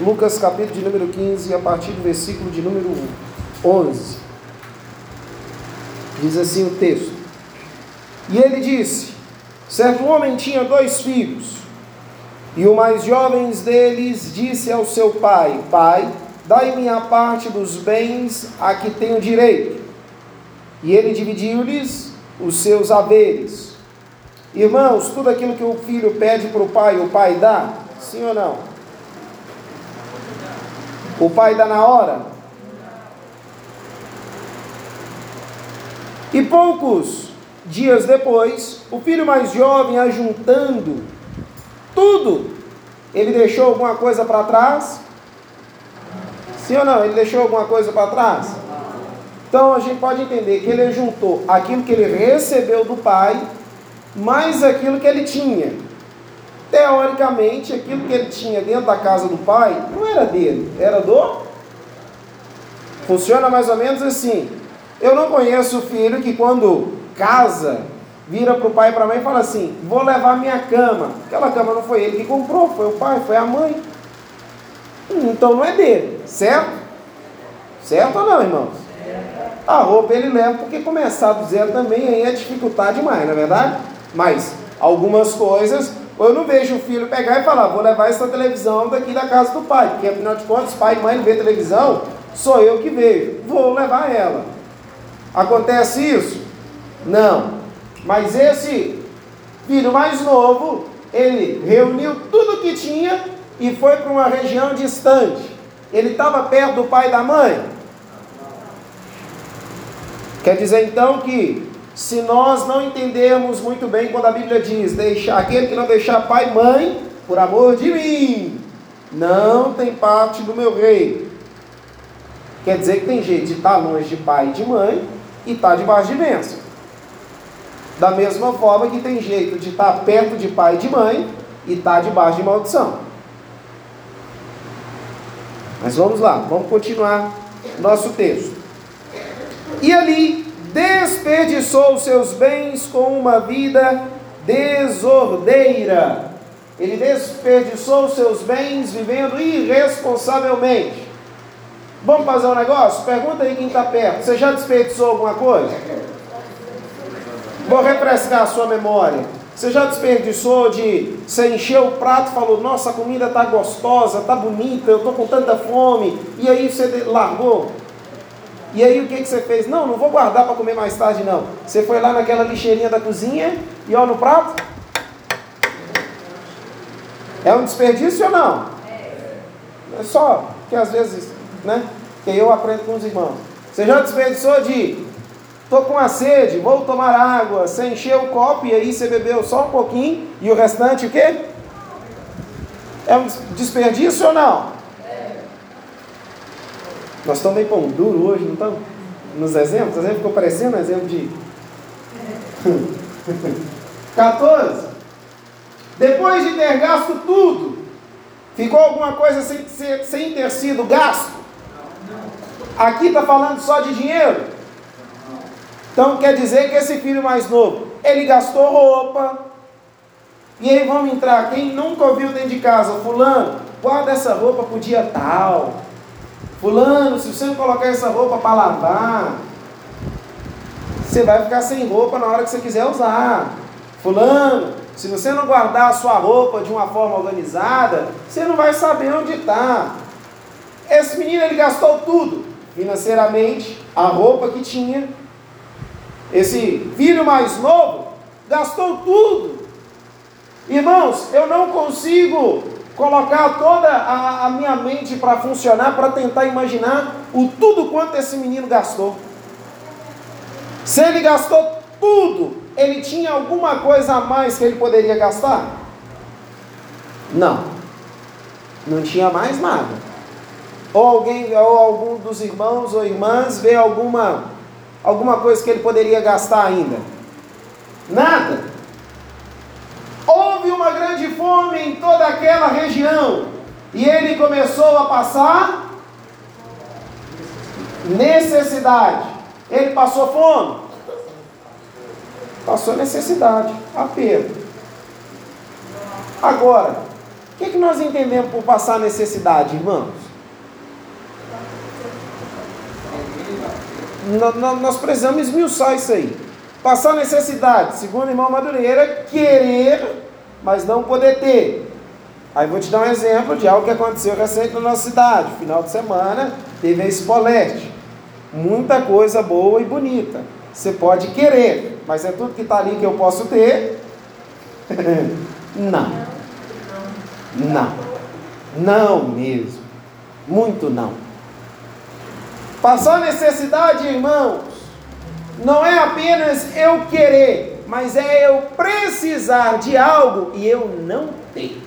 Lucas capítulo de número 15, a partir do versículo de número 11. Diz assim o texto. E ele disse: Certo homem tinha dois filhos, e o mais jovem deles disse ao seu pai: Pai, dai-me a parte dos bens a que tenho direito. E ele dividiu-lhes os seus haveres. Irmãos, tudo aquilo que o filho pede para o pai, o pai dá? Sim ou não? O pai dá na hora? E poucos dias depois, o filho mais jovem, ajuntando tudo, ele deixou alguma coisa para trás? Sim ou não? Ele deixou alguma coisa para trás? Então a gente pode entender que ele juntou aquilo que ele recebeu do pai, mais aquilo que ele tinha. Teoricamente, aquilo que ele tinha dentro da casa do pai não era dele, era do. Funciona mais ou menos assim. Eu não conheço o filho que quando casa, vira para o pai e para a mãe e fala assim: Vou levar minha cama. Aquela cama não foi ele que comprou, foi o pai, foi a mãe. Então não é dele, certo? Certo ou não, irmãos? A roupa ele leva porque começar do zero também aí é dificultar demais, não é verdade? Mas algumas coisas, eu não vejo o filho pegar e falar, vou levar essa televisão daqui da casa do pai, porque afinal de contas, pai e mãe não vê televisão, sou eu que vejo, vou levar ela. Acontece isso? Não. Mas esse filho mais novo, ele reuniu tudo que tinha e foi para uma região distante. Ele estava perto do pai e da mãe? Quer dizer então que se nós não entendermos muito bem quando a Bíblia diz deixar aquele que não deixar pai e mãe, por amor de mim, não tem parte do meu rei. Quer dizer que tem jeito de estar longe de pai e de mãe e estar debaixo de bênção. Da mesma forma que tem jeito de estar perto de pai e de mãe e estar debaixo de maldição. Mas vamos lá, vamos continuar nosso texto. E ali desperdiçou seus bens com uma vida desordeira. Ele desperdiçou seus bens vivendo irresponsavelmente. Vamos fazer um negócio? Pergunta aí quem está perto. Você já desperdiçou alguma coisa? Vou refrescar a sua memória. Você já desperdiçou de você encher o prato e falou, nossa, a comida está gostosa, está bonita, eu estou com tanta fome, e aí você largou? E aí o que, que você fez? Não, não vou guardar para comer mais tarde não. Você foi lá naquela lixeirinha da cozinha e olha no prato. É um desperdício ou não? É só que às vezes, né? Que eu aprendo com os irmãos. Você já desperdiçou de Estou com a sede, vou tomar água. Você encheu o copo e aí você bebeu só um pouquinho e o restante o quê? É um desperdício ou não? Nós estamos meio pão duro hoje, não estamos? Nos exemplos? Exemplo ficou parecendo um exemplo de. 14. Depois de ter gasto tudo, ficou alguma coisa sem, sem ter sido gasto? Aqui está falando só de dinheiro? Então quer dizer que esse filho mais novo, ele gastou roupa. E aí vamos entrar, quem nunca ouviu dentro de casa, fulano, guarda essa roupa o dia tal. Fulano, se você não colocar essa roupa para lavar, você vai ficar sem roupa na hora que você quiser usar. Fulano, se você não guardar a sua roupa de uma forma organizada, você não vai saber onde está. Esse menino ele gastou tudo, financeiramente, a roupa que tinha, esse filho mais novo gastou tudo. Irmãos, eu não consigo colocar toda a, a minha mente para funcionar, para tentar imaginar o tudo quanto esse menino gastou. Se ele gastou tudo, ele tinha alguma coisa a mais que ele poderia gastar? Não. Não tinha mais nada. Ou alguém, ou algum dos irmãos ou irmãs vê alguma alguma coisa que ele poderia gastar ainda? Nada. Houve uma grande fome em toda aquela região e ele começou a passar necessidade. Ele passou fome? Passou necessidade, aperto. Agora, O que, que nós entendemos por passar necessidade, irmãos? Nós precisamos esmiuçar isso aí. Passar necessidade, segundo o irmão Madureira, querer, mas não poder ter. Aí vou te dar um exemplo de algo que aconteceu recente na nossa cidade. Final de semana teve a Espolete. Muita coisa boa e bonita. Você pode querer, mas é tudo que está ali que eu posso ter? não. Não. Não mesmo. Muito não. Passar necessidade, irmãos, não é apenas eu querer, mas é eu precisar de algo e eu não ter.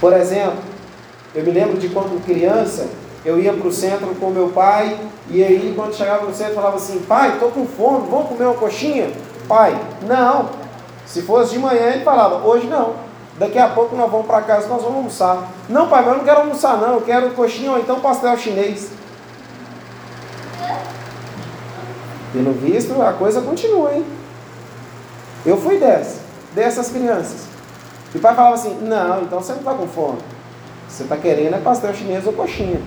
Por exemplo, eu me lembro de quando criança, eu ia para o centro com meu pai, e aí quando chegava no centro falava assim, pai, estou com fome, vamos comer uma coxinha? Pai, não. Se fosse de manhã, ele falava, hoje não. Daqui a pouco nós vamos para casa, nós vamos almoçar. Não, pai, mas eu não quero almoçar não, eu quero coxinha ou então pastel chinês. Pelo visto, a coisa continua, hein? Eu fui dessa, dessas crianças. E o pai falava assim: Não, então você não está com fome. Você está querendo é pastel chinês ou coxinha.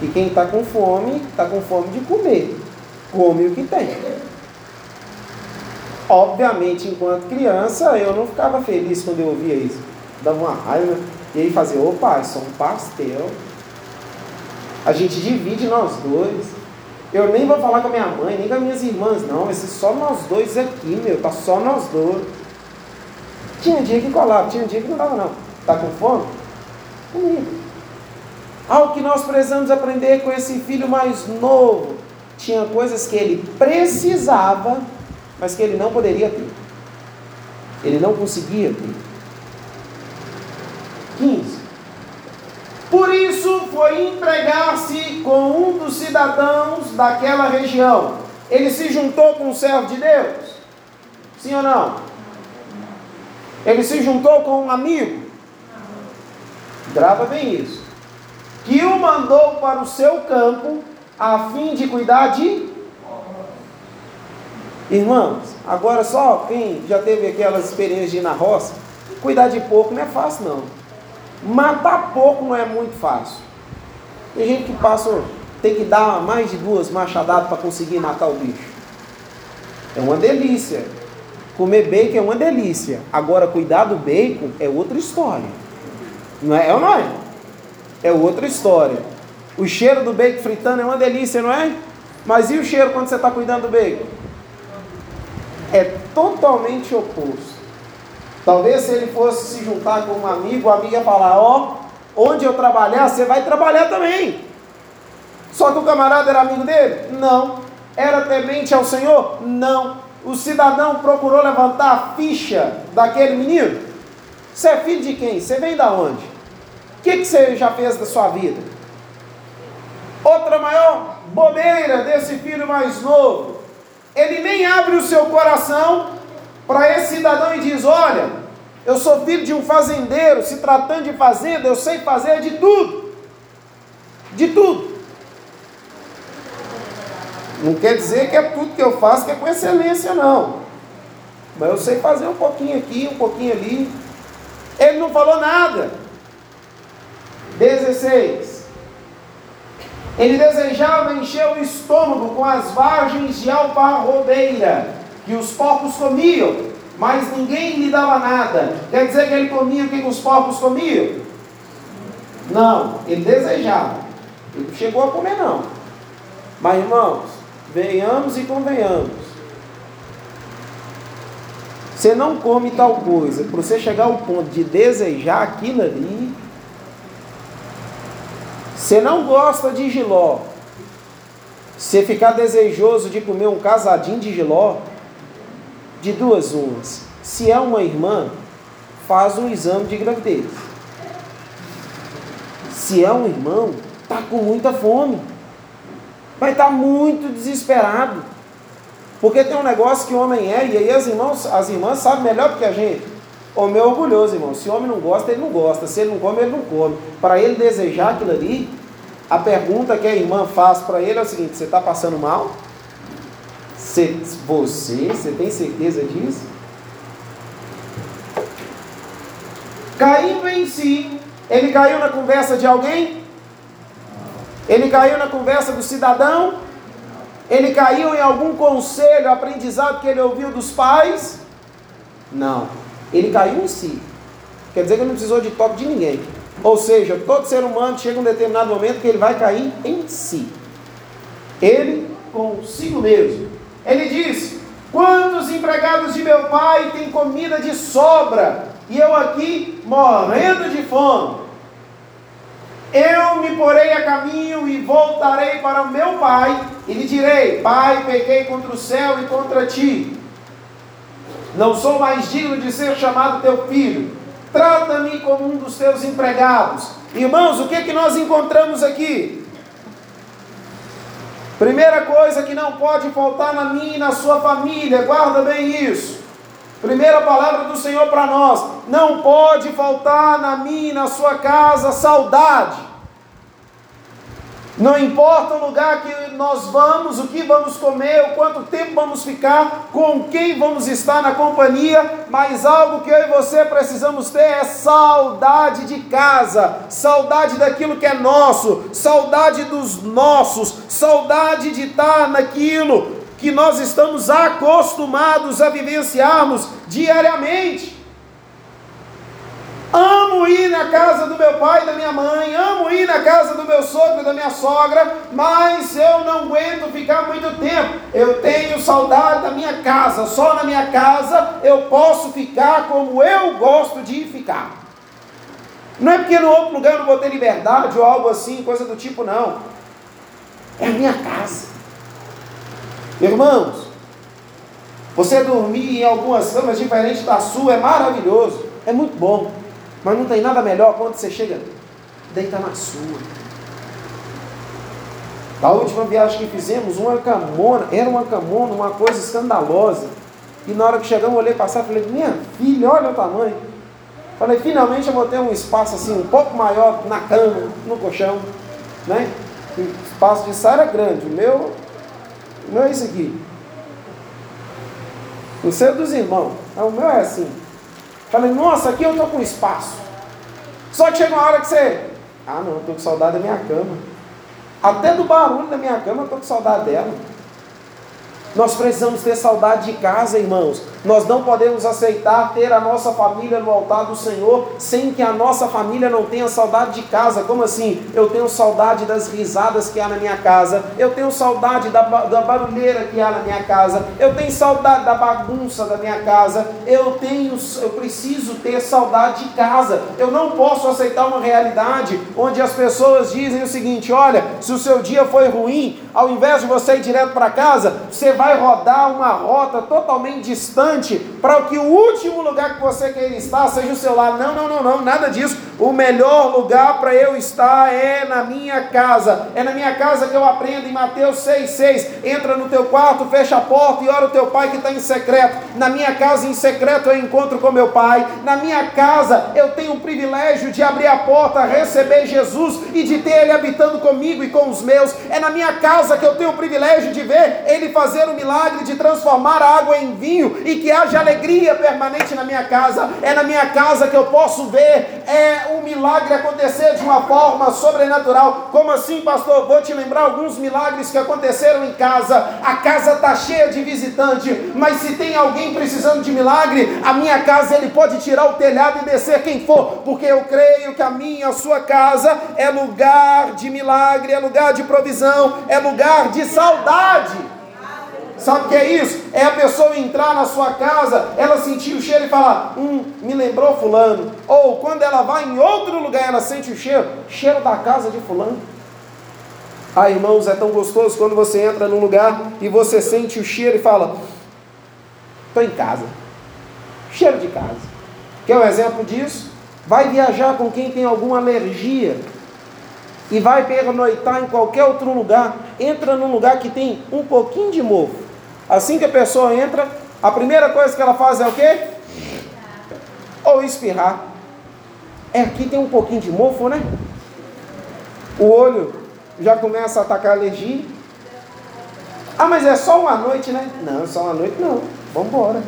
E quem está com fome, está com fome de comer. Come o que tem. Obviamente, enquanto criança, eu não ficava feliz quando eu ouvia isso. Dava uma raiva. E aí fazia, opa, isso é um pastel. A gente divide nós dois. Eu nem vou falar com a minha mãe, nem com as minhas irmãs, não. Vai ser só nós dois aqui, meu. Tá só nós dois. Tinha dia que colava, tinha dia que não dava, não. Tá com fome? Comigo. Algo que nós precisamos aprender com esse filho mais novo. Tinha coisas que ele precisava, mas que ele não poderia ter. Ele não conseguia ter. 15. Por isso foi empregar-se com um dos cidadãos daquela região. Ele se juntou com o servo de Deus? Sim ou não? Ele se juntou com um amigo? Grava bem isso. Que o mandou para o seu campo a fim de cuidar de. Irmãos, agora só quem já teve aquelas experiências de ir na roça, cuidar de pouco não é fácil não. Matar pouco não é muito fácil. Tem gente que passa, tem que dar mais de duas machadadas para conseguir matar o bicho. É uma delícia. Comer bacon é uma delícia. Agora, cuidar do bacon é outra história. Não é, é ou não é? É outra história. O cheiro do bacon fritando é uma delícia, não é? Mas e o cheiro quando você está cuidando do bacon? É totalmente oposto. Talvez se ele fosse se juntar com um amigo, o amigo ia falar: Ó, oh, onde eu trabalhar, você vai trabalhar também. Só que o camarada era amigo dele? Não. Era temente ao Senhor? Não. O cidadão procurou levantar a ficha daquele menino? Você é filho de quem? Você vem da onde? O que, que você já fez da sua vida? Outra maior bobeira desse filho mais novo. Ele nem abre o seu coração para esse cidadão e diz: Olha, eu sou filho de um fazendeiro, se tratando de fazenda, eu sei fazer de tudo. De tudo. Não quer dizer que é tudo que eu faço que é com excelência, não. Mas eu sei fazer um pouquinho aqui, um pouquinho ali. Ele não falou nada. 16. Ele desejava encher o estômago com as vargens de alfarrobeira que os porcos comiam, mas ninguém lhe dava nada. Quer dizer que ele comia o que os porcos comiam? Não, ele desejava. Ele chegou a comer, não. Mas, irmãos, venhamos e convenhamos. Você não come tal coisa, para você chegar ao ponto de desejar aquilo ali. Você não gosta de giló. Você ficar desejoso de comer um casadinho de giló, de duas umas. Se é uma irmã, faz um exame de gravidez. Se é um irmão, está com muita fome. Vai estar tá muito desesperado. Porque tem um negócio que o homem é, e aí as irmãs, as irmãs sabem melhor do que a gente. Homem é orgulhoso, irmão. Se o homem não gosta, ele não gosta. Se ele não come, ele não come. Para ele desejar aquilo ali, a pergunta que a irmã faz para ele é o seguinte: você está passando mal? Você, você, você tem certeza disso? Caindo em si, ele caiu na conversa de alguém? Ele caiu na conversa do cidadão? Ele caiu em algum conselho, aprendizado que ele ouviu dos pais? Não. Ele caiu em si. Quer dizer que ele não precisou de toque de ninguém. Ou seja, todo ser humano chega um determinado momento que ele vai cair em si. Ele consigo mesmo. Ele diz: Quantos empregados de meu pai têm comida de sobra e eu aqui morrendo de fome? Eu me porei a caminho e voltarei para o meu pai e lhe direi: Pai, pequei contra o céu e contra ti. Não sou mais digno de ser chamado teu filho. Trata-me como um dos teus empregados. Irmãos, o que, é que nós encontramos aqui? Primeira coisa que não pode faltar na minha e na sua família, guarda bem isso. Primeira palavra do Senhor para nós: não pode faltar na minha e na sua casa saudade. Não importa o lugar que nós vamos, o que vamos comer, o quanto tempo vamos ficar, com quem vamos estar na companhia, mas algo que eu e você precisamos ter é saudade de casa, saudade daquilo que é nosso, saudade dos nossos, saudade de estar naquilo que nós estamos acostumados a vivenciarmos diariamente. Amo ir na casa do meu pai e da minha mãe, amo ir na casa do meu sogro e da minha sogra, mas eu não aguento ficar muito tempo. Eu tenho saudade da minha casa, só na minha casa eu posso ficar como eu gosto de ficar. Não é porque no outro lugar eu não vou ter liberdade ou algo assim, coisa do tipo, não. É a minha casa. Irmãos, você dormir em algumas camas diferentes da sua é maravilhoso, é muito bom. Mas não tem nada melhor quando você chega, deita na sua. Da última viagem que fizemos, uma camona, era uma camona, uma coisa escandalosa. E na hora que chegamos, eu olhei passar e falei, minha filha, olha o tamanho. Falei, finalmente eu vou ter um espaço assim, um pouco maior na cama, no colchão. Né? O espaço de saia era grande, o meu não é isso aqui. O seu é dos irmãos, o meu é assim. Falei, nossa, aqui eu estou com espaço. Só que chega uma hora que você. Ah, não, estou com saudade da minha cama. Até do barulho da minha cama eu estou com saudade dela. Nós precisamos ter saudade de casa, irmãos. Nós não podemos aceitar ter a nossa família no altar do Senhor sem que a nossa família não tenha saudade de casa. Como assim? Eu tenho saudade das risadas que há na minha casa, eu tenho saudade da, da barulheira que há na minha casa, eu tenho saudade da bagunça da minha casa, eu tenho, eu preciso ter saudade de casa. Eu não posso aceitar uma realidade onde as pessoas dizem o seguinte: olha, se o seu dia foi ruim, ao invés de você ir direto para casa, você vai rodar uma rota totalmente distante para que o último lugar que você queira estar seja o seu lar. Não, não, não, não, nada disso. O melhor lugar para eu estar é na minha casa. É na minha casa que eu aprendo em Mateus 6,6. Entra no teu quarto, fecha a porta e ora o teu pai que está em secreto. Na minha casa em secreto eu encontro com meu pai. Na minha casa eu tenho o privilégio de abrir a porta, receber Jesus e de ter ele habitando comigo e com os meus. É na minha casa que eu tenho o privilégio de ver ele fazer o milagre de transformar a água em vinho e que haja alegria permanente na minha casa. É na minha casa que eu posso ver é um milagre acontecer de uma forma sobrenatural. Como assim, pastor? Vou te lembrar alguns milagres que aconteceram em casa. A casa está cheia de visitante, mas se tem alguém precisando de milagre, a minha casa ele pode tirar o telhado e descer quem for, porque eu creio que a minha, a sua casa é lugar de milagre, é lugar de provisão, é lugar de saudade. Sabe o que é isso? É a pessoa entrar na sua casa, ela sentir o cheiro e falar, hum, me lembrou fulano. Ou quando ela vai em outro lugar, ela sente o cheiro, cheiro da casa de fulano. Ah, irmãos, é tão gostoso quando você entra num lugar e você sente o cheiro e fala, estou em casa. Cheiro de casa. Quer um exemplo disso? Vai viajar com quem tem alguma alergia e vai pernoitar em qualquer outro lugar. Entra num lugar que tem um pouquinho de mofo. Assim que a pessoa entra, a primeira coisa que ela faz é o quê? Ou espirrar. É aqui tem um pouquinho de mofo, né? O olho já começa a atacar alergia. Ah, mas é só uma noite, né? Não, só uma noite não. Vamos embora.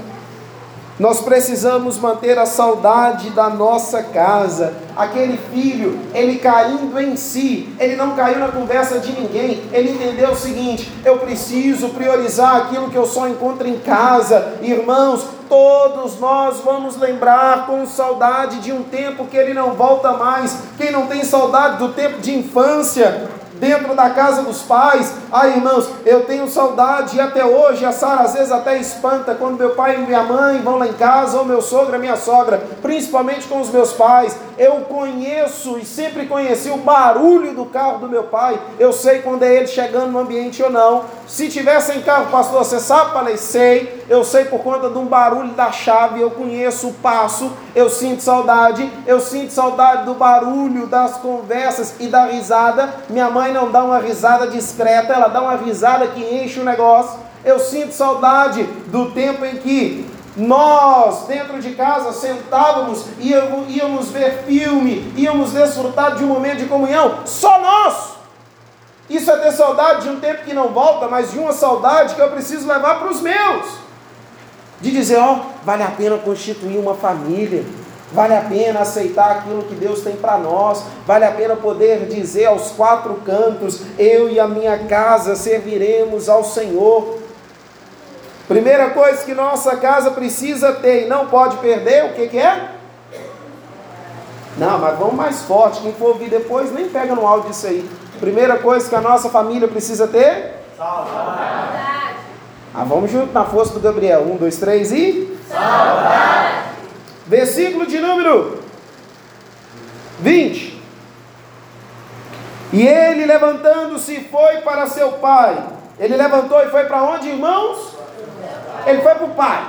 Nós precisamos manter a saudade da nossa casa. Aquele filho, ele caindo em si, ele não caiu na conversa de ninguém. Ele entendeu o seguinte: eu preciso priorizar aquilo que eu só encontro em casa. Irmãos, todos nós vamos lembrar com saudade de um tempo que ele não volta mais. Quem não tem saudade do tempo de infância, dentro da casa dos pais. Ah, irmãos, eu tenho saudade e até hoje a Sara às vezes até espanta quando meu pai e minha mãe vão lá em casa, ou meu sogro e minha sogra, principalmente com os meus pais. Eu conheço e sempre conheci o barulho do carro do meu pai. Eu sei quando é ele chegando no ambiente ou não. Se tivesse em carro, pastor, você sabe? Falei, sei. Eu sei por conta de um barulho da chave. Eu conheço o passo. Eu sinto saudade. Eu sinto saudade do barulho das conversas e da risada. Minha mãe não dá uma risada discreta, ela dá uma risada que enche o negócio. Eu sinto saudade do tempo em que nós, dentro de casa, sentávamos, íamos, íamos ver filme, íamos desfrutar de um momento de comunhão, só nós. Isso é ter saudade de um tempo que não volta, mas de uma saudade que eu preciso levar para os meus. De dizer, ó, vale a pena constituir uma família, vale a pena aceitar aquilo que Deus tem para nós, vale a pena poder dizer aos quatro cantos: eu e a minha casa serviremos ao Senhor. Primeira coisa que nossa casa precisa ter e não pode perder, o que, que é? Não, mas vamos mais forte. Quem for ouvir depois, nem pega no áudio isso aí. Primeira coisa que a nossa família precisa ter? Saudade. Ah, vamos junto na força do Gabriel. Um, dois, três e. Saudade. Versículo de número 20. E ele levantando-se foi para seu pai. Ele levantou e foi para onde, irmãos? Ele foi para o pai.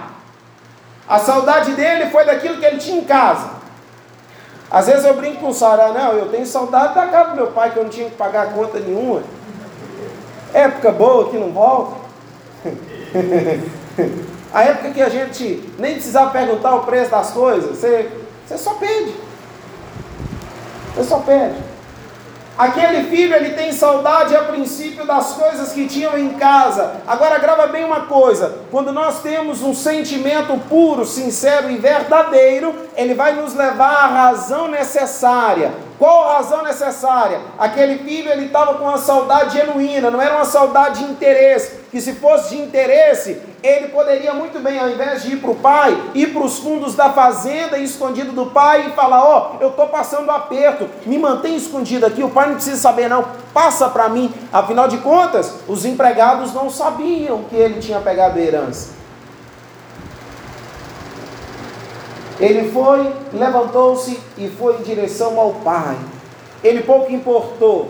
A saudade dele foi daquilo que ele tinha em casa. Às vezes eu brinco com o Sara, não, eu tenho saudade da casa do meu pai, que eu não tinha que pagar conta nenhuma. Época boa que não volta. a época que a gente nem precisava perguntar o preço das coisas, você, você só pede. Você só pede. Aquele filho, ele tem saudade a princípio das coisas que tinham em casa. Agora grava bem uma coisa, quando nós temos um sentimento puro, sincero e verdadeiro, ele vai nos levar à razão necessária. Qual a razão necessária? Aquele filho, ele estava com uma saudade genuína, não era uma saudade de interesse, que se fosse de interesse, ele poderia muito bem, ao invés de ir para o pai, ir para os fundos da fazenda, escondido do pai e falar: Ó, oh, eu estou passando aperto, me mantém escondido aqui, o pai não precisa saber, não, passa para mim. Afinal de contas, os empregados não sabiam que ele tinha pegado a herança. Ele foi, levantou-se e foi em direção ao pai. Ele pouco importou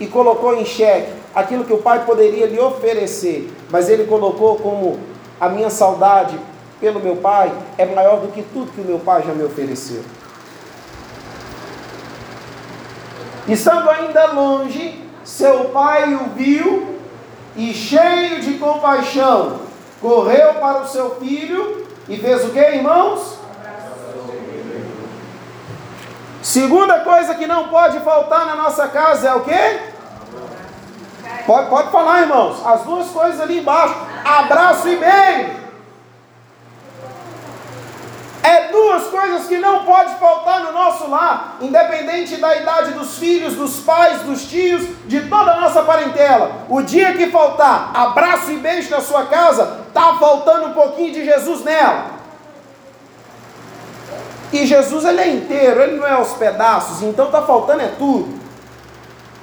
e colocou em xeque aquilo que o pai poderia lhe oferecer, mas ele colocou como a minha saudade pelo meu pai é maior do que tudo que o meu pai já me ofereceu. Estando ainda longe, seu pai o viu e, cheio de compaixão, correu para o seu filho e fez o que, irmãos? Segunda coisa que não pode faltar na nossa casa é o que? Pode, pode falar, irmãos. As duas coisas ali embaixo: abraço e beijo. É duas coisas que não pode faltar no nosso lar, independente da idade dos filhos, dos pais, dos tios, de toda a nossa parentela. O dia que faltar abraço e beijo na sua casa, tá faltando um pouquinho de Jesus nela. E Jesus ele é inteiro, ele não é aos pedaços, então tá faltando é tudo.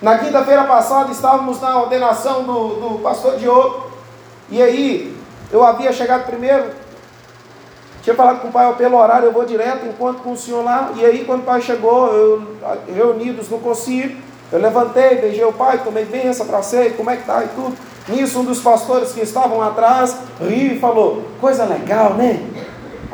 Na quinta-feira passada estávamos na ordenação do, do pastor Diogo. E aí, eu havia chegado primeiro. Tinha falado com o pai, pelo horário eu vou direto, enquanto com o senhor lá. E aí, quando o pai chegou, eu, reunidos no concílio, eu levantei, beijei o pai, tomei benção ser, como é que tá e tudo. Nisso, um dos pastores que estavam atrás riu e falou: Coisa legal, né?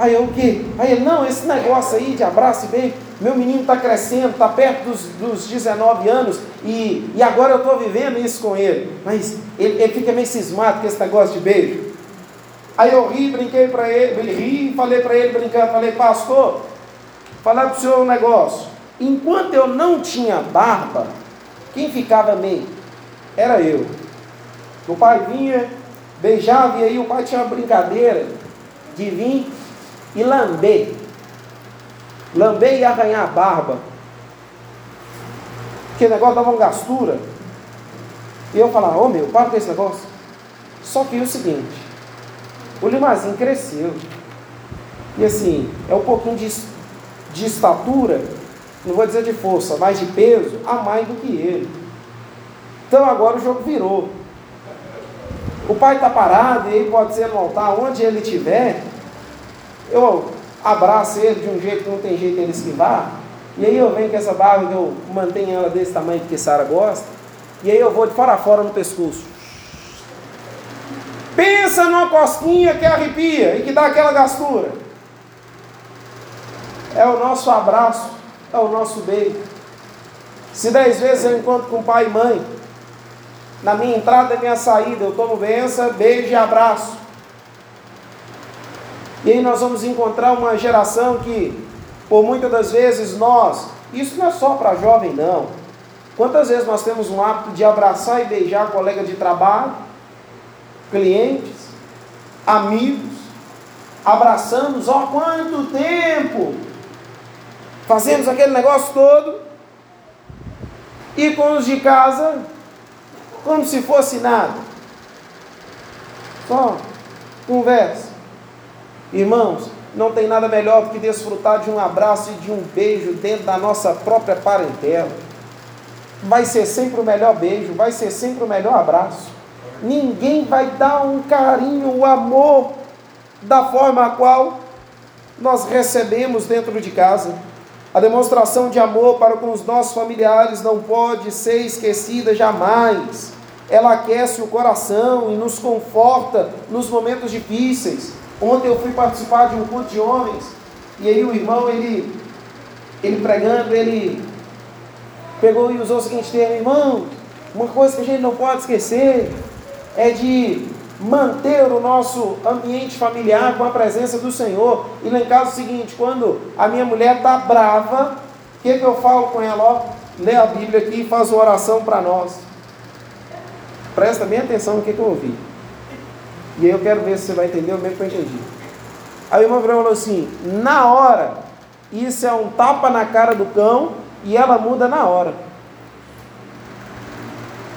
Aí eu o quê? Aí ele: Não, esse negócio aí de abraço e beijo meu menino está crescendo, está perto dos, dos 19 anos e, e agora eu estou vivendo isso com ele. Mas ele, ele fica meio cismado com esse negócio de beijo. Aí eu ri, brinquei para ele, ele ri, falei para ele brincando, falei, pastor, falar para o senhor um negócio. Enquanto eu não tinha barba, quem ficava meio? Era eu. O pai vinha, beijava, e aí o pai tinha uma brincadeira de vir e lamber. Lamber e arranhar a barba. Que negócio dava uma gastura. E eu falava, ô oh, meu, para com esse negócio. Só que é o seguinte, o Limazinho cresceu. E assim, é um pouquinho de, de estatura, não vou dizer de força, mas de peso, a mais do que ele. Então agora o jogo virou. O pai está parado e ele pode ser no altar, onde ele estiver, eu abraço ele de um jeito que não tem jeito ele esquivar, e aí eu venho com essa barba que eu mantenho ela desse tamanho porque Sara gosta, e aí eu vou de fora a fora no pescoço. Pensa numa cosquinha que arrepia e que dá aquela gastura. É o nosso abraço, é o nosso beijo. Se dez vezes eu encontro com pai e mãe, na minha entrada e minha saída, eu tomo benção, beijo e abraço. E aí nós vamos encontrar uma geração que, por muitas das vezes, nós, isso não é só para jovem, não. Quantas vezes nós temos um hábito de abraçar e beijar colega de trabalho, clientes, amigos, abraçamos, ó, quanto tempo! Fazemos aquele negócio todo, e com os de casa, como se fosse nada. Só conversa. Irmãos, não tem nada melhor do que desfrutar de um abraço e de um beijo dentro da nossa própria parentela. Vai ser sempre o melhor beijo, vai ser sempre o melhor abraço. Ninguém vai dar um carinho, o um amor da forma a qual nós recebemos dentro de casa. A demonstração de amor para com os nossos familiares não pode ser esquecida jamais. Ela aquece o coração e nos conforta nos momentos difíceis. Ontem eu fui participar de um culto de homens e aí o irmão, ele, ele pregando, ele pegou e usou o seguinte termo, irmão, uma coisa que a gente não pode esquecer é de manter o nosso ambiente familiar com a presença do Senhor. E lá em casa é o seguinte, quando a minha mulher está brava, o que, que eu falo com ela? Ó, lê a Bíblia aqui e faz uma oração para nós. Presta bem atenção no que, que eu ouvi. E aí eu quero ver se você vai entender o mesmo que eu entendi. Aí o irmão falou assim, na hora, isso é um tapa na cara do cão e ela muda na hora.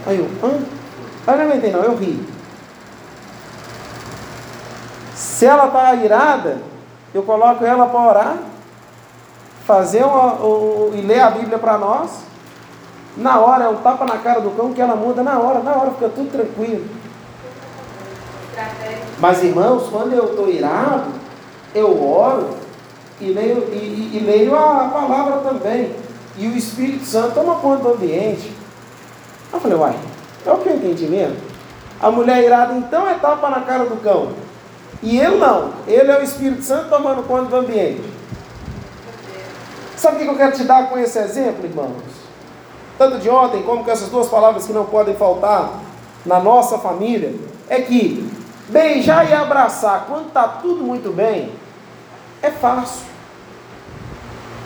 Aí eu, hã? Aí não aguentei não, eu ri. Se ela está irada, eu coloco ela para orar, fazer uma, e ler a Bíblia para nós. Na hora é um tapa na cara do cão que ela muda na hora, na hora fica tudo tranquilo. Mas irmãos, quando eu estou irado, eu oro e leio, e, e, leio a, a, palavra também. E o Espírito Santo toma conta do ambiente. Eu falei, uai, é o que eu entendi mesmo? A mulher irada então é tapa na cara do cão. E ele não. Ele é o Espírito Santo tomando conta do ambiente. Sabe o que eu quero te dar com esse exemplo, irmãos? Tanto de ontem como com essas duas palavras que não podem faltar na nossa família, é que beijar e abraçar quando está tudo muito bem é fácil.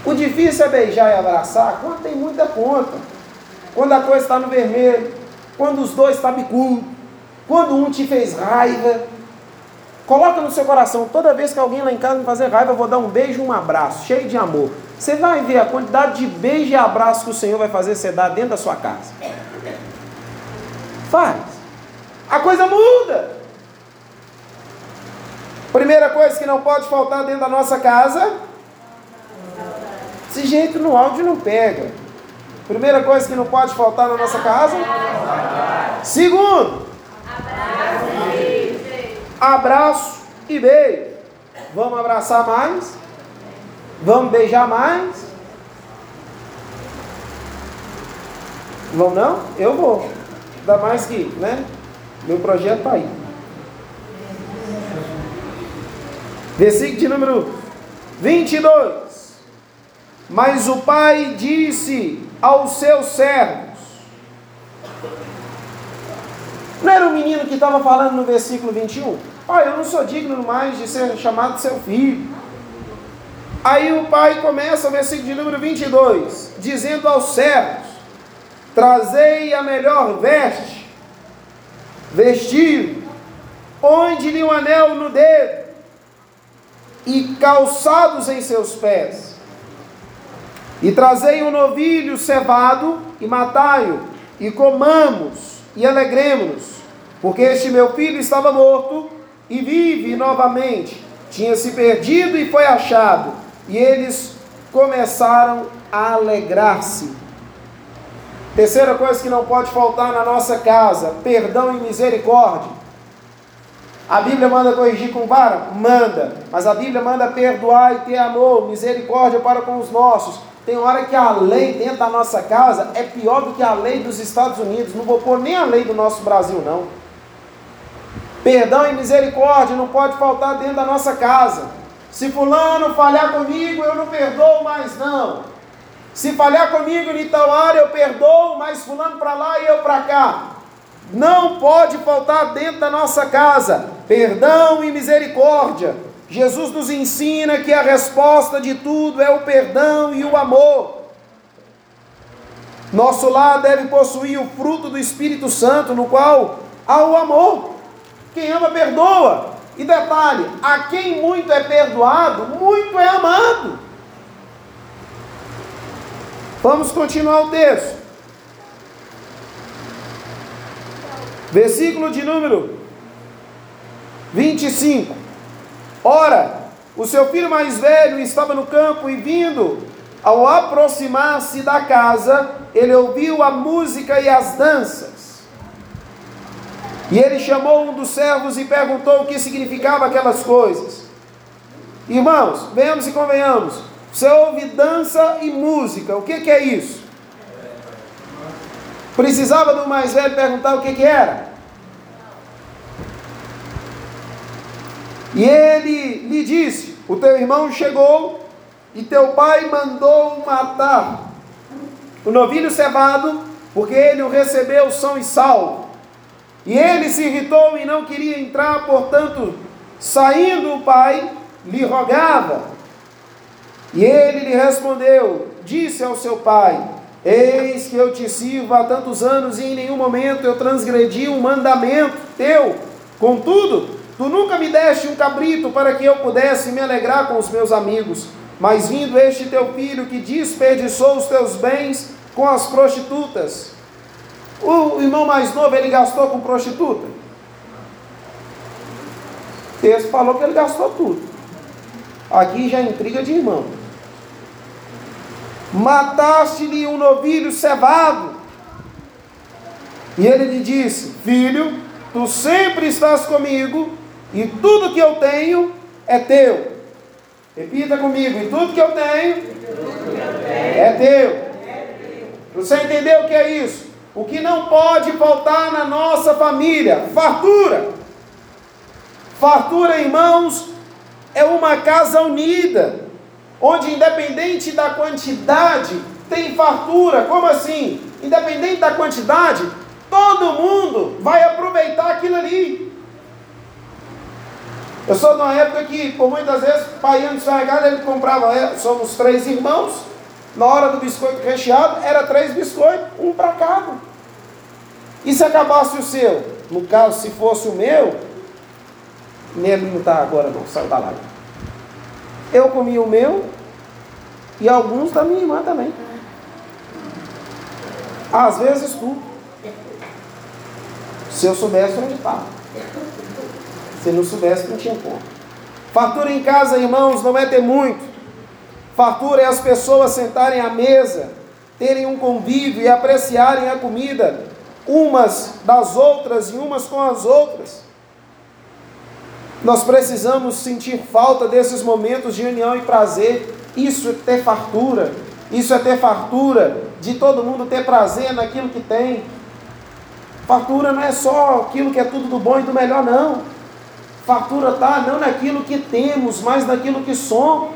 O difícil é beijar e abraçar quando tem muita conta, quando a coisa está no vermelho, quando os dois estão tá bicudos, quando um te fez raiva, Coloca no seu coração, toda vez que alguém lá em casa me fazer raiva, eu vou dar um beijo e um abraço, cheio de amor. Você vai ver a quantidade de beijo e abraço que o Senhor vai fazer você dar dentro da sua casa. Faz. A coisa muda. Primeira coisa que não pode faltar dentro da nossa casa. Esse jeito no áudio não pega. Primeira coisa que não pode faltar na nossa casa. Segundo, abraço e beijo. Vamos abraçar mais? Vamos beijar mais? Vão não? Eu vou. Ainda mais que, né? Meu projeto está aí. Versículo de número 22. Mas o pai disse aos seus servos: Não era o menino que estava falando no versículo 21? Pai, eu não sou digno mais de ser chamado seu filho. Aí o pai começa o versículo de número 22, dizendo aos servos: Trazei a melhor veste, vestido, ponde-lhe um anel no dedo e calçados em seus pés. E trazei um novilho cevado e matai-o, e comamos e alegremos-nos, porque este meu filho estava morto e vive novamente, tinha se perdido e foi achado. E eles começaram a alegrar-se. Terceira coisa que não pode faltar na nossa casa: perdão e misericórdia. A Bíblia manda corrigir com vara? Manda. Mas a Bíblia manda perdoar e ter amor, misericórdia para com os nossos. Tem hora que a lei dentro da nossa casa é pior do que a lei dos Estados Unidos. Não vou pôr nem a lei do nosso Brasil, não. Perdão e misericórdia não pode faltar dentro da nossa casa. Se fulano falhar comigo, eu não perdoo mais não. Se falhar comigo em tal área, eu perdoo, mas fulano para lá e eu para cá. Não pode faltar dentro da nossa casa perdão e misericórdia. Jesus nos ensina que a resposta de tudo é o perdão e o amor. Nosso lar deve possuir o fruto do Espírito Santo, no qual há o amor. Quem ama, perdoa. E detalhe: a quem muito é perdoado, muito é amado. Vamos continuar o texto. Versículo de número 25. Ora, o seu filho mais velho estava no campo e vindo, ao aproximar-se da casa, ele ouviu a música e as danças. E ele chamou um dos servos e perguntou o que significava aquelas coisas. Irmãos, venhamos e convenhamos. Você ouve dança e música, o que, que é isso? Precisava do mais velho perguntar o que, que era? E ele lhe disse: O teu irmão chegou e teu pai mandou matar o novilho cevado, porque ele o recebeu são e salvo. E ele se irritou e não queria entrar, portanto, saindo o pai, lhe rogava. E ele lhe respondeu: Disse ao seu pai: Eis que eu te sirvo há tantos anos e em nenhum momento eu transgredi um mandamento teu. Contudo, Tu nunca me deste um cabrito para que eu pudesse me alegrar com os meus amigos. Mas vindo este teu filho que desperdiçou os teus bens com as prostitutas. O irmão mais novo ele gastou com prostituta? O texto falou que ele gastou tudo. Aqui já é intriga de irmão. Mataste-lhe um novilho cevado. E ele lhe disse: Filho, tu sempre estás comigo e tudo que eu tenho é teu. Repita comigo: e tudo que eu tenho é teu. Você entendeu o que é isso? O que não pode faltar na nossa família? Fartura. Fartura, irmãos, é uma casa unida, onde independente da quantidade, tem fartura. Como assim? Independente da quantidade, todo mundo vai aproveitar aquilo ali. Eu sou de uma época que, por muitas vezes, pai ia no supermercado, ele comprava, é, somos três irmãos, na hora do biscoito recheado, era três biscoitos, um para cada. E se acabasse o seu? No caso, se fosse o meu, nele não está agora não, saiu da live. Eu comia o meu e alguns da minha irmã também. Às vezes tudo. Se eu soubesse onde estava. Se não soubesse, não tinha como. Fartura em casa, irmãos, não é ter muito. Fartura é as pessoas sentarem à mesa, terem um convívio e apreciarem a comida, umas das outras e umas com as outras. Nós precisamos sentir falta desses momentos de união e prazer. Isso é ter fartura. Isso é ter fartura de todo mundo ter prazer naquilo que tem. Fartura não é só aquilo que é tudo do bom e do melhor, não. Fartura está não naquilo que temos, mas naquilo que somos.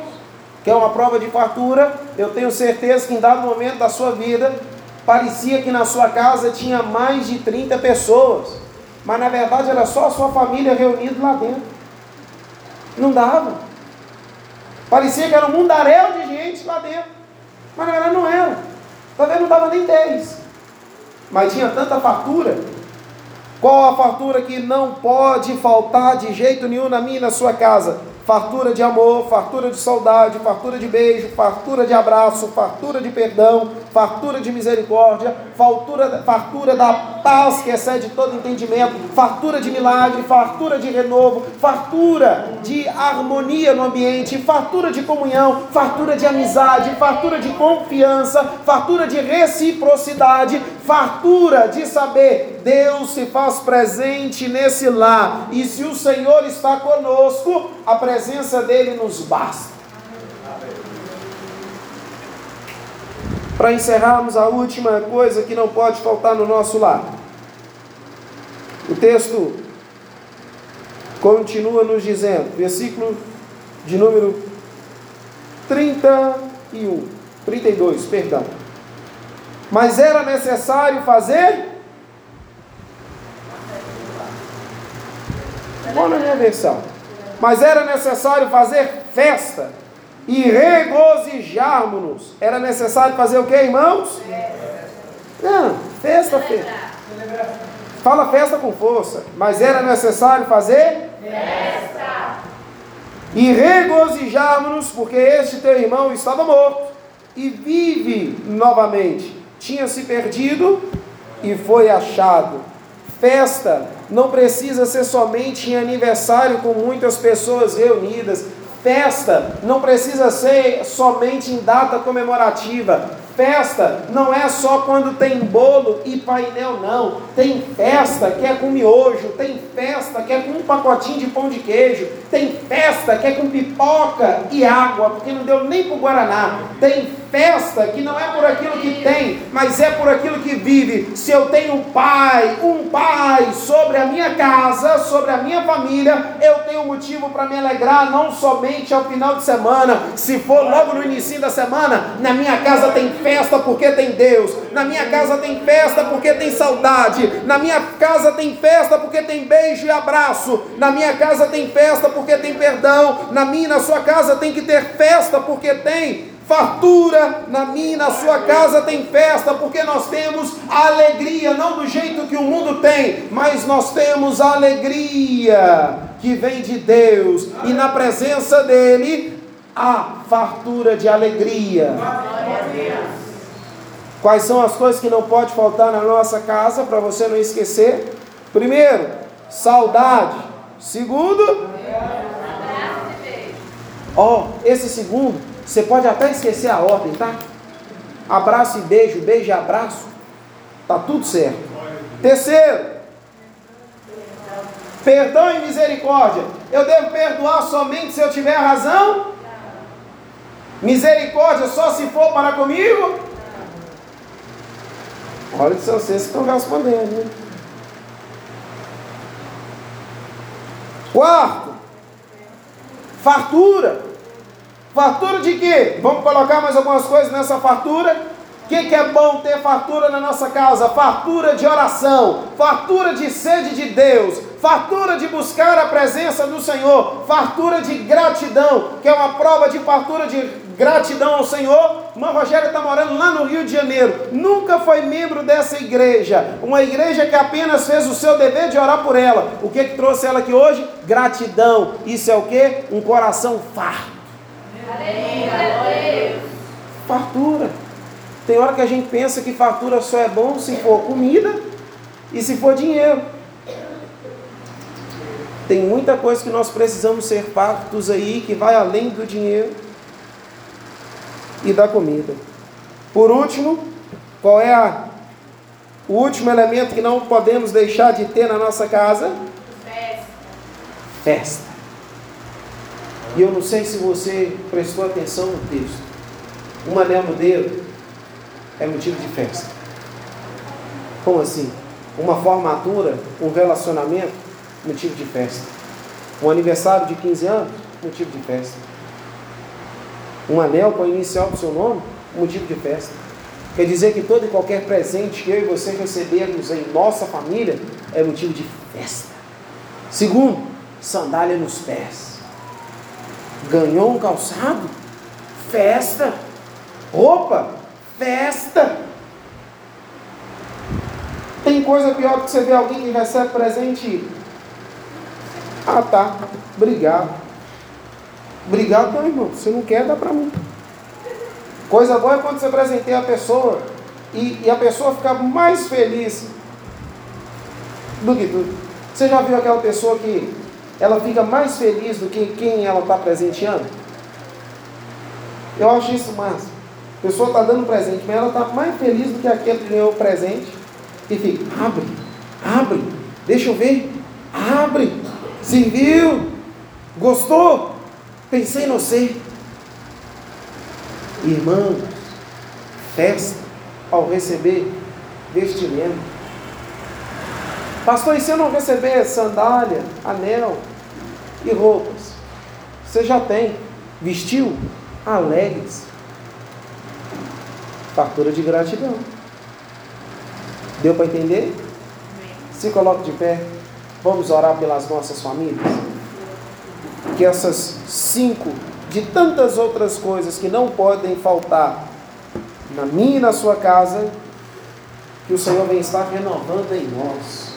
Que é uma prova de fartura. Eu tenho certeza que em dado momento da sua vida, parecia que na sua casa tinha mais de 30 pessoas. Mas na verdade era só a sua família reunida lá dentro. Não dava. Parecia que era um mundaréu de gente lá dentro. Mas na verdade não era. Talvez não dava nem 10. Mas tinha tanta fartura qual a fartura que não pode faltar de jeito nenhum na minha e na sua casa? Fartura de amor, fartura de saudade, fartura de beijo, fartura de abraço, fartura de perdão, fartura de misericórdia, fartura, fartura da paz que excede todo entendimento, fartura de milagre, fartura de renovo, fartura de harmonia no ambiente, fartura de comunhão, fartura de amizade, fartura de confiança, fartura de reciprocidade, fartura de saber Deus se faz presente nesse lar e se o Senhor está conosco, a presença dele nos basta. Para encerrarmos a última coisa que não pode faltar no nosso lar. O texto continua nos dizendo, versículo de número 31, 32, perdão. Mas era necessário fazer Qual na minha versão? Mas era necessário fazer festa e regozijarmos-nos. Era necessário fazer o que, irmãos? Não, festa, festa. Fala festa com força. Mas era necessário fazer festa. E regozijarmos-nos, porque este teu irmão estava morto e vive novamente. Tinha se perdido e foi achado. Festa não precisa ser somente em aniversário com muitas pessoas reunidas. Festa não precisa ser somente em data comemorativa. Festa não é só quando tem bolo e painel, não. Tem festa que é com miojo, tem festa que é com um pacotinho de pão de queijo, tem festa que é com pipoca e água, porque não deu nem para o Guaraná. Tem festa que não é por aquilo que tem, mas é por aquilo que vive. Se eu tenho um pai, um pai sobre a minha casa, sobre a minha família, eu tenho motivo para me alegrar, não somente ao final de semana. Se for logo no início da semana, na minha casa tem festa porque tem Deus. Na minha casa tem festa porque tem saudade. Na minha casa tem festa porque tem beijo e abraço. Na minha casa tem festa porque tem perdão. Na minha e na sua casa tem que ter festa porque tem fartura na minha, na sua casa tem festa, porque nós temos a alegria, não do jeito que o mundo tem, mas nós temos a alegria que vem de Deus, e na presença dEle há fartura de alegria. Quais são as coisas que não pode faltar na nossa casa para você não esquecer? Primeiro, saudade. Segundo, ó, oh, esse segundo, você pode até esquecer a ordem, tá? Abraço e beijo, beijo e abraço. Tá tudo certo. Terceiro, perdão e misericórdia. Eu devo perdoar somente se eu tiver razão? Misericórdia só se for para comigo? Olha que são vocês que estão respondendo. Né? Quarto, fartura. Fartura de quê? Vamos colocar mais algumas coisas nessa fartura. O que, que, é bom ter fartura na nossa casa? Fartura de oração, fartura de sede de Deus, fartura de buscar a presença do Senhor, fartura de gratidão, que é uma prova de fartura de gratidão ao Senhor. Uma Rogéria está morando lá no Rio de Janeiro, nunca foi membro dessa igreja, uma igreja que apenas fez o seu dever de orar por ela. O que, que trouxe ela aqui hoje? Gratidão. Isso é o que? Um coração farto. Fartura. Tem hora que a gente pensa que fartura só é bom se for comida e se for dinheiro. Tem muita coisa que nós precisamos ser fartos aí que vai além do dinheiro e da comida. Por último, qual é a, o último elemento que não podemos deixar de ter na nossa casa? Festa. Festa. E eu não sei se você prestou atenção no texto. Um anel no dedo é motivo de festa. Como assim? Uma formatura, um relacionamento, motivo de festa. Um aniversário de 15 anos, motivo de festa um anel com a inicial do seu nome, motivo de festa. Quer dizer que todo e qualquer presente que eu e você recebermos em nossa família é motivo de festa. Segundo, sandália nos pés. Ganhou um calçado? Festa. Roupa? Festa. Tem coisa pior do que você ver alguém que recebe presente. Ah tá, obrigado. Obrigado, não, irmão. Se não quer, dá para mim. Coisa boa é quando você presenteia a pessoa e, e a pessoa fica mais feliz do que tudo. Você já viu aquela pessoa que ela fica mais feliz do que quem ela está presenteando? Eu acho isso massa. Pessoa está dando presente, mas ela está mais feliz do que aquele que ganhou o presente e fica, abre, abre, deixa eu ver, abre, serviu, gostou, pensei em você. Irmãos, festa ao receber vestimento. Pastor, e se eu não receber sandália, anel e roupas? Você já tem, vestiu, alegres. Fartura de gratidão. Deu para entender? Se coloque de pé. Vamos orar pelas nossas famílias. Que essas cinco de tantas outras coisas que não podem faltar na minha e na sua casa, que o Senhor vem estar renovando em nós.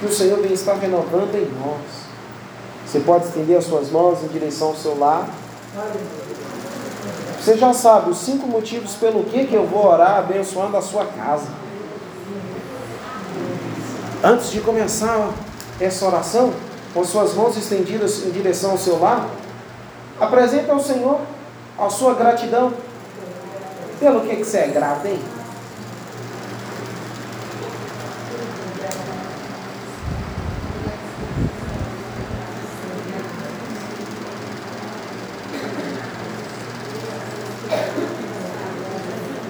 Que o Senhor vem estar renovando em nós. Você pode estender as suas mãos em direção ao seu lar. Você já sabe os cinco motivos pelo que, que eu vou orar abençoando a sua casa. Antes de começar essa oração, com suas mãos estendidas em direção ao seu lar, apresente ao Senhor a sua gratidão. Pelo que, que você é grato, hein?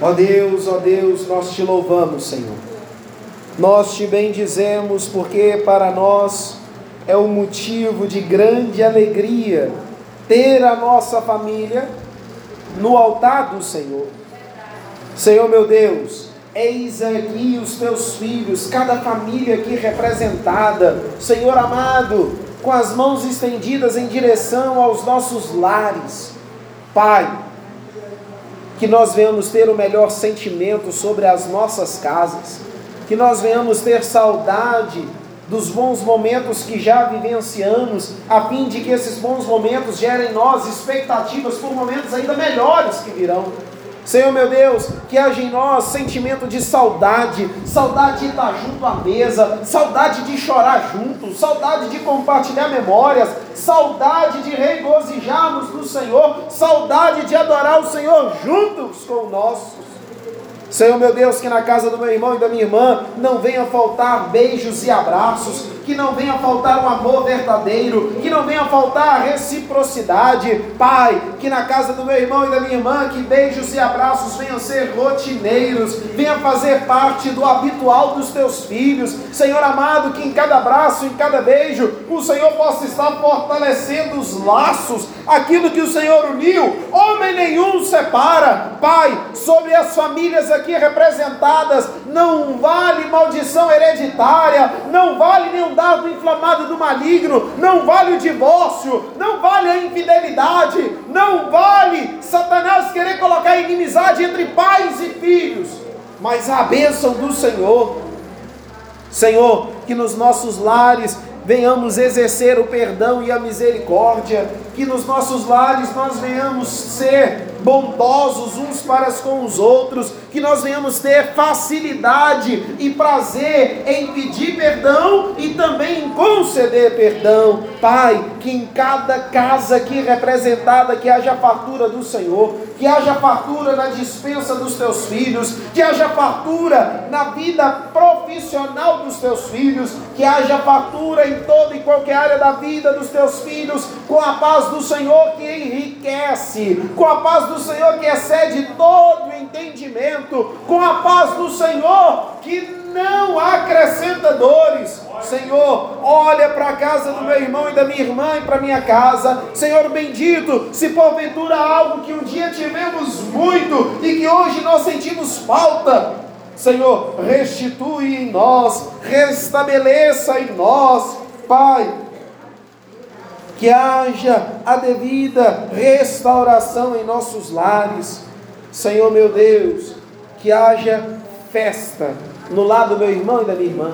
Ó Deus, ó Deus, nós te louvamos, Senhor. Nós te bendizemos porque para nós é um motivo de grande alegria ter a nossa família no altar do Senhor. Senhor meu Deus, eis aqui os teus filhos, cada família aqui representada, Senhor amado, com as mãos estendidas em direção aos nossos lares. Pai, que nós venhamos ter o melhor sentimento sobre as nossas casas, que nós venhamos ter saudade dos bons momentos que já vivenciamos, a fim de que esses bons momentos gerem em nós expectativas por momentos ainda melhores que virão. Senhor meu Deus, que haja em nós sentimento de saudade, saudade de estar junto à mesa, saudade de chorar junto, saudade de compartilhar memórias, saudade de regozijarmos no Senhor, saudade de adorar o Senhor juntos com nossos. Senhor meu Deus, que na casa do meu irmão e da minha irmã não venha faltar beijos e abraços, que não venha faltar um amor verdadeiro, que não venha faltar reciprocidade. Pai, que na casa do meu irmão e da minha irmã, que beijos e abraços venham ser rotineiros, venha fazer parte do habitual dos teus filhos. Senhor amado, que em cada abraço, em cada beijo, o Senhor possa estar fortalecendo os laços, aquilo que o Senhor uniu, homem nenhum separa. Pai, sobre as famílias aqui representadas, não vale maldição hereditária, não vale nenhum dardo inflamado do maligno, não vale o divórcio, não vale a infidelidade, não vale Satanás querer colocar inimizade entre pais e filhos, mas a bênção do Senhor. Senhor, que nos nossos lares venhamos exercer o perdão e a misericórdia, que nos nossos lares nós venhamos ser bondosos uns para com os outros, que nós venhamos ter facilidade e prazer em pedir perdão e também em conceder perdão. Pai, que em cada casa aqui representada que haja fartura do Senhor, que haja fartura na dispensa dos teus filhos, que haja fartura na vida profissional dos teus filhos, que haja fartura em toda e qualquer área da vida dos teus filhos, com a paz do Senhor que enriquece, com a paz do Senhor que excede todo entendimento, com a paz do Senhor que não acrescenta dores. Senhor, olha para a casa do meu irmão e da minha irmã e para minha casa. Senhor bendito, se porventura algo que um dia tivemos muito e que hoje nós sentimos falta, Senhor, restitui em nós, restabeleça em nós, Pai, que haja a devida restauração em nossos lares. Senhor meu Deus, que haja festa no lado do meu irmão e da minha irmã.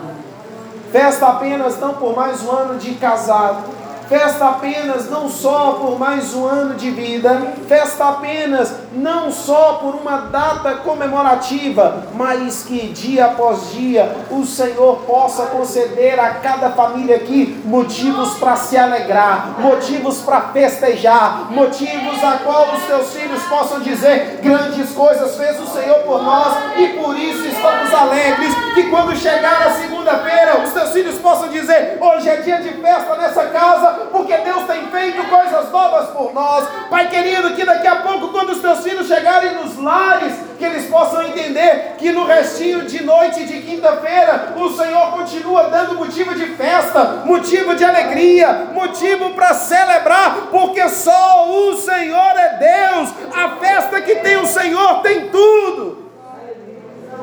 Festa apenas não por mais um ano de casado, festa apenas não só por mais um ano de vida, festa apenas não só por uma data comemorativa, mas que dia após dia o Senhor possa conceder a cada família aqui motivos para se alegrar, motivos para festejar, motivos a qual os teus filhos possam dizer grandes coisas fez o Senhor por nós e por isso estamos alegres. Que quando chegar a segunda-feira, os teus filhos possam dizer: hoje é dia de festa nessa casa, porque Deus tem feito coisas novas por nós. Pai querido, que daqui a pouco, quando os teus filhos chegarem nos lares, que eles possam entender que no restinho de noite de quinta-feira, o Senhor continua dando motivo de festa, motivo de alegria, motivo para celebrar, porque só o Senhor é Deus. A festa que tem o Senhor tem tudo.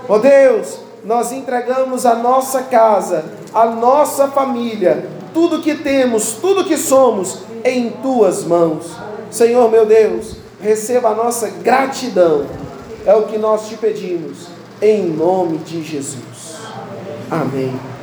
Oh Deus, nós entregamos a nossa casa, a nossa família, tudo que temos, tudo que somos em tuas mãos. Senhor meu Deus, receba a nossa gratidão. É o que nós te pedimos, em nome de Jesus. Amém.